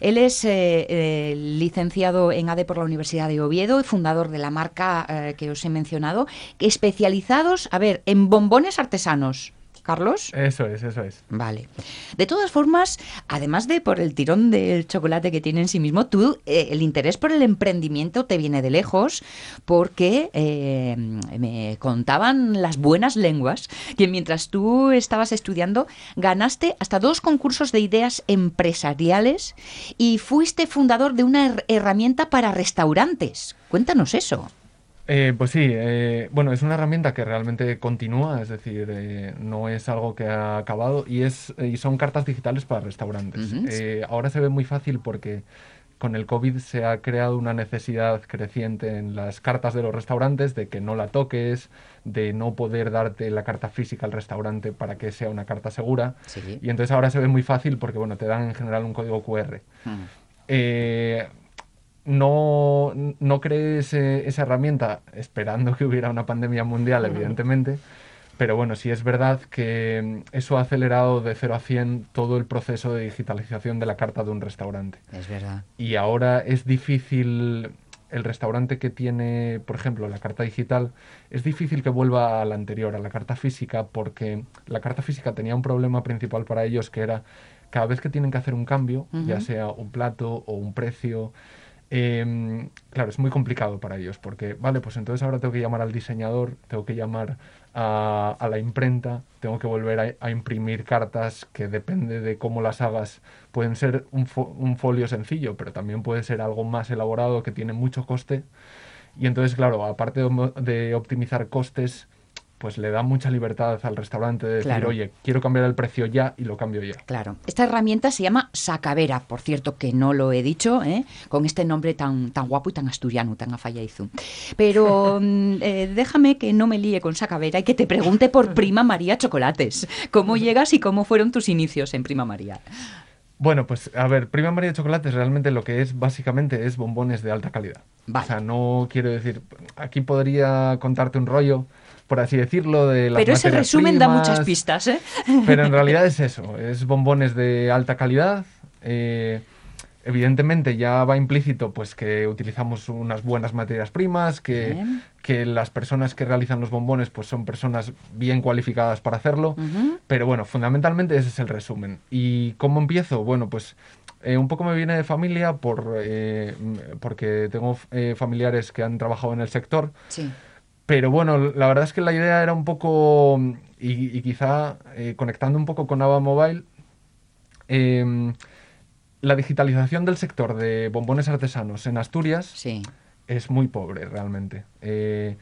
Él es eh, licenciado en ADE por la Universidad de Oviedo, fundador de la marca eh, que os he mencionado, especializados, a ver, en bombones artesanos. Carlos. Eso es, eso es. Vale. De todas formas, además de por el tirón del chocolate que tiene en sí mismo, tú, eh, el interés por el emprendimiento te viene de lejos porque eh, me contaban las buenas lenguas que mientras tú estabas estudiando ganaste hasta dos concursos de ideas empresariales y fuiste fundador de una herramienta para restaurantes. Cuéntanos eso. Eh, pues sí, eh, bueno, es una herramienta que realmente continúa, es decir, eh, no es algo que ha acabado y, es, y son cartas digitales para restaurantes. ahora se ve muy fácil porque con el COVID se ha creado una necesidad creciente en las cartas de los restaurantes de que no la toques, de no poder darte la carta física al restaurante para que sea una carta segura. Y entonces ahora se ve muy fácil porque, bueno, te dan en general un código QR no, no creé esa herramienta esperando que hubiera una pandemia mundial, evidentemente, pero bueno, sí es verdad que eso ha acelerado de 0 a 100 todo el proceso de digitalización de la carta de un restaurante. Es verdad. Y ahora es difícil, el restaurante que tiene, por ejemplo, la carta digital, es difícil que vuelva a la anterior, a la carta física, porque la carta física tenía un problema principal para ellos que era cada vez que tienen que hacer un cambio, ya sea un plato o un precio, Em, claro, es muy complicado para ellos porque, vale, pues entonces ahora tengo que llamar al diseñador, tengo que llamar a, la imprenta, tengo que volver a, imprimir cartas que depende de cómo las hagas. Pueden ser un, folio sencillo, pero también puede ser algo más elaborado que tiene mucho coste. Y entonces, claro, aparte de, optimizar costes, pues le da mucha libertad al restaurante de decir, Claro. oye, quiero cambiar el precio ya y lo cambio ya. Claro. Esta herramienta se llama Sacavera, por cierto, que no lo he dicho, ¿eh? con este nombre tan, tan guapo y tan asturiano, tan afallaizu. Pero mm, eh, déjame que no me líe con Sacavera y que te pregunte por Prima María Chocolates. ¿Cómo llegas y cómo fueron tus inicios en Prima María? Bueno, pues a ver, Prima María de Chocolates realmente lo que es básicamente es bombones de alta calidad. O sea, no quiero decir, aquí podría contarte un rollo, por así decirlo, de las Pero ese resumen da primas, muchas pistas, ¿eh? Pero en realidad es eso, es bombones de alta calidad. eh, evidentemente ya va implícito pues que utilizamos unas buenas materias primas, que, que las personas que realizan los bombones pues son personas bien cualificadas para hacerlo. Ujú. Pero bueno, fundamentalmente ese es el resumen. ¿Y cómo empiezo? Bueno, pues eh, un poco me viene de familia por, eh, porque tengo eh, familiares que han trabajado en el sector. Sí. Pero bueno, la verdad es que la idea era un poco, y, y quizá eh, conectando un poco con Ava Mobile, em, la digitalización del sector de bombones artesanos en Asturias es muy pobre realmente. Eh,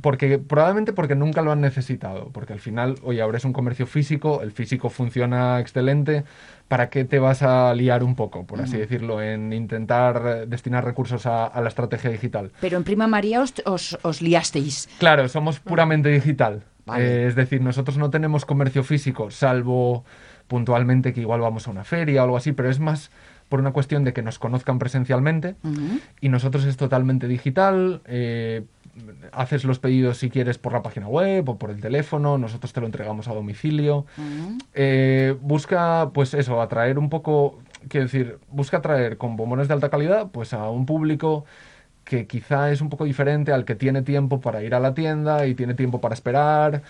porque, probablemente porque nunca lo han necesitado, porque al final, oye, ahora es un comercio físico, el físico funciona excelente, ¿para qué te vas a liar un poco, por así Ujú. decirlo, en intentar eh, destinar recursos a, a la estrategia digital? Pero en Prima María os, os, os liasteis. Claro, somos puramente digital. Vale. Eh, es decir, nosotros no tenemos comercio físico, salvo puntualmente que igual vamos a una feria o algo así, pero es más por una cuestión de que nos conozcan presencialmente Ujú. y nosotros es totalmente digital. eh, haces los pedidos si quieres por la página web o por el teléfono, nosotros te lo entregamos a domicilio. Eh, busca, pues eso, atraer un poco, quiero decir, busca atraer con bombones de alta calidad, pues a un público que quizá es un poco diferente al que tiene tiempo para ir a la tienda y tiene tiempo para esperar,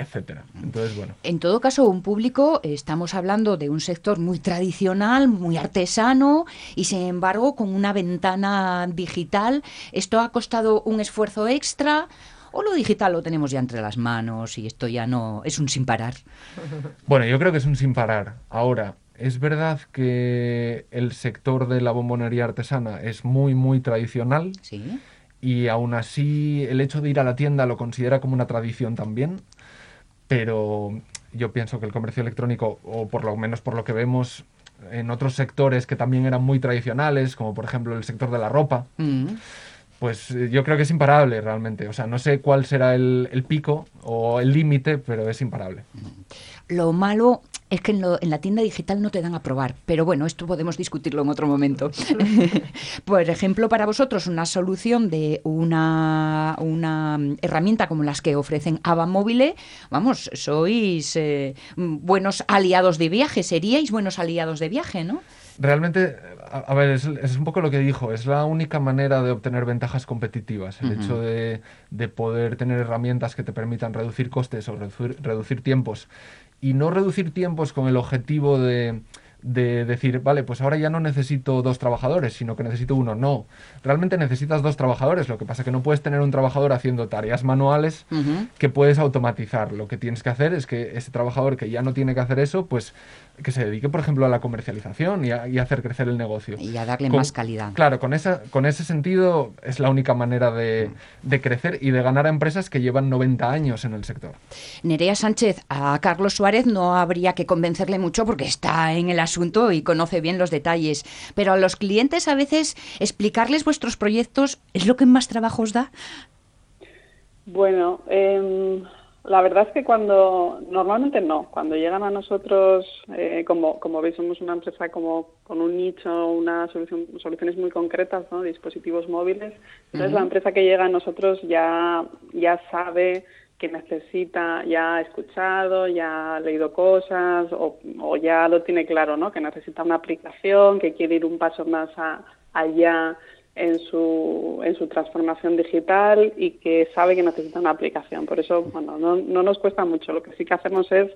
etcétera. Entonces, bueno. En todo caso, un público, estamos hablando de un sector muy tradicional, muy artesano y sin embargo con una ventana digital. ¿Esto ha costado un esfuerzo extra? ¿O lo digital lo tenemos ya entre las manos y esto ya no es un sin parar? Bueno, yo creo que es un sin parar. Ahora, es verdad que el sector de la bombonería artesana es muy, muy tradicional. Sí. Y aún así, el hecho de ir a la tienda lo considera como una tradición también. Pero yo pienso que el comercio electrónico, o por lo menos por lo que vemos en otros sectores que también eran muy tradicionales, como por ejemplo el sector de la ropa, Mm. Pues eh, yo creo que es imparable realmente. O sea, no sé cuál será el, pico o el límite, pero es imparable. Lo malo es que en, lo- en la tienda digital no te dan a probar, pero bueno, esto podemos discutirlo en otro momento. Por ejemplo, para vosotros una solución de una, herramienta como las que ofrecen Ava Mobile, vamos, sois eh, buenos aliados de viaje, seríais buenos aliados de viaje, ¿no? Realmente, a, a ver, es, es un poco lo que dijo, es la única manera de obtener ventajas competitivas, el hecho de, de poder tener herramientas que te permitan reducir costes o reducir, reducir tiempos. Y no reducir tiempos con el objetivo de, de decir, vale, pues ahora ya no necesito dos trabajadores, sino que necesito uno. No, realmente necesitas dos trabajadores, lo que pasa que no puedes tener un trabajador haciendo tareas manuales que puedes automatizar. Lo que tienes que hacer es que ese trabajador que ya no tiene que hacer eso, pues que se dedique, por ejemplo, a la comercialización y a, y a hacer crecer el negocio. Y a darle Con- más calidad. Claro, con, esa, con ese sentido es la única manera de, de crecer y de ganar a empresas que llevan 90 años en el sector. Nerea Sánchez, a Carlos Suárez no habría que convencerle mucho porque está en el asunto y conoce bien los detalles. Pero a los clientes a veces explicarles vuestros proyectos es lo que más trabajo os da. Bueno, em, la verdad es que cuando, normalmente no, cuando llegan a nosotros, eh, como, como veis, somos una empresa como con un nicho, una solución, soluciones muy concretas, ¿no? dispositivos móviles. Entonces la empresa que llega a nosotros ya, ya sabe que necesita, ya ha escuchado, ya ha leído cosas o, o ya lo tiene claro, ¿no? Que necesita una aplicación, que quiere ir un paso más a- allá en su, en su transformación digital y que sabe que necesita una aplicación. Por eso, bueno, no, no nos cuesta mucho. Lo que sí que hacemos es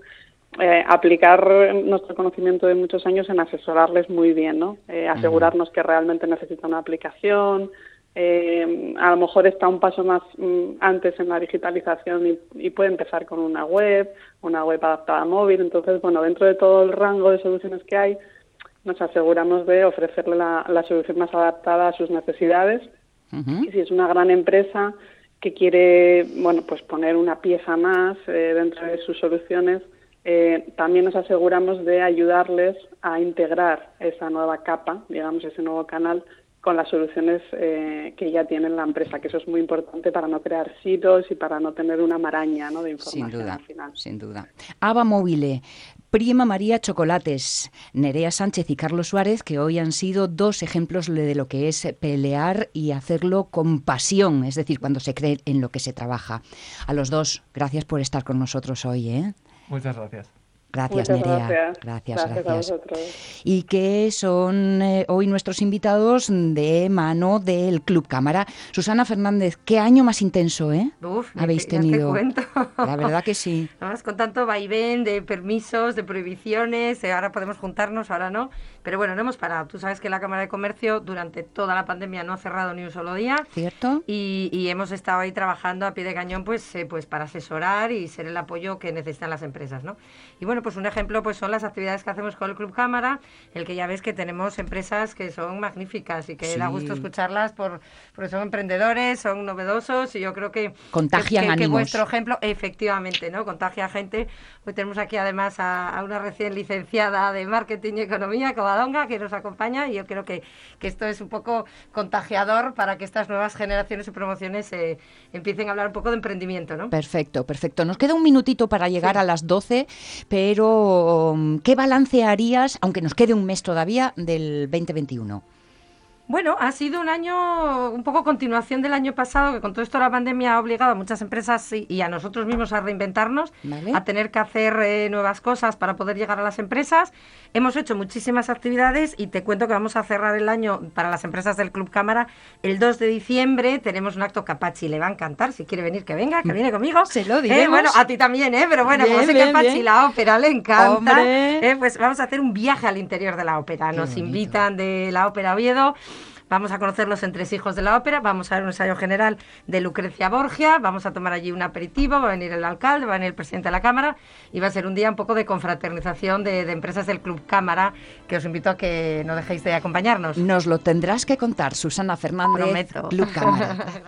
eh, aplicar nuestro conocimiento de muchos años en asesorarles muy bien, ¿no? Eh, asegurarnos que realmente necesita una aplicación, eh, a lo mejor está un paso más mm, antes en la digitalización y, y puede empezar con una web, una web adaptada a móvil. Entonces, bueno, dentro de todo el rango de soluciones que hay, nos aseguramos de ofrecerle la, la solución más adaptada a sus necesidades. Y si es una gran empresa que quiere bueno pues poner una pieza más eh, dentro de sus soluciones eh, también nos aseguramos de ayudarles a integrar esa nueva capa digamos ese nuevo canal con las soluciones eh, que ya tiene la empresa, que eso es muy importante para no crear silos y para no tener una maraña ¿no? de información Sin duda, al final. sin duda. Ava Móvile, Prima María Chocolates, Nerea Sánchez y Carlos Suárez, que hoy han sido dos ejemplos de lo que es pelear y hacerlo con pasión, es decir, cuando se cree en lo que se trabaja. A los dos, gracias por estar con nosotros hoy. ¿eh? Muchas gracias. Gracias, Muchas Nerea. gracias. Gracias, Gracias a gracias. vosotros. Y que son eh, hoy nuestros invitados de mano del Club Cámara. Susana Fernández, qué año más intenso, ¿eh? Uf, Habéis te- ya te tenido. cuento. La verdad que sí. Además, con tanto vaivén de permisos, de prohibiciones, eh, ahora podemos juntarnos, ahora no. Pero bueno, no hemos parado. Tú sabes que la Cámara de Comercio durante toda la pandemia no ha cerrado ni un solo día. ¿Cierto? Y, y hemos estado ahí trabajando a pie de cañón pues, eh, pues para asesorar y ser el apoyo que necesitan las empresas. ¿no? Y bueno, pues un ejemplo pues son las actividades que hacemos con el Club Cámara, el que ya ves que tenemos empresas que son magníficas y que da Sí. gusto escucharlas por, porque son emprendedores, son novedosos y yo creo que, Contagian que, que- que vuestro ejemplo, efectivamente, ¿no? Contagia gente. Hoy tenemos aquí además a, a una recién licenciada de Marketing y Economía, Covadonga, que nos acompaña y yo creo que, que esto es un poco contagiador para que estas nuevas generaciones y promociones eh, empiecen a hablar un poco de emprendimiento, ¿no? Perfecto, perfecto. Nos queda un minutito para llegar a las 12, pero um, ¿qué balance harías, aunque nos quede un mes todavía, del 2021? Bueno, ha sido un año, un poco continuación del año pasado, que con todo esto la pandemia ha obligado a muchas empresas y, y a nosotros mismos a reinventarnos, Vale. a tener que hacer eh, nuevas cosas para poder llegar a las empresas. Hemos hecho muchísimas actividades y te cuento que vamos a cerrar el año para las empresas del Club Cámara. El 2 de diciembre tenemos un acto Capachi, le va a encantar, si quiere venir que venga, que viene conmigo. Se lo Eh, diremos. bueno, a ti también, ¿eh? Pero bueno, como Bien, sé bien, que a Pachi bien. la ópera le encanta, eh, pues vamos a hacer un viaje al interior de la ópera. Nos invitan de la ópera Oviedo. Vamos a conocer los entresijos de la ópera, vamos a ver un ensayo general de Lucrecia Borgia, vamos a tomar allí un aperitivo, va a venir el alcalde, va a venir el presidente de la Cámara y va a ser un día un poco de confraternización de, de empresas del Club Cámara, que os invito a que no dejéis de acompañarnos. Nos lo tendrás que contar, Susana Fernández, Prometo. Club Cámara.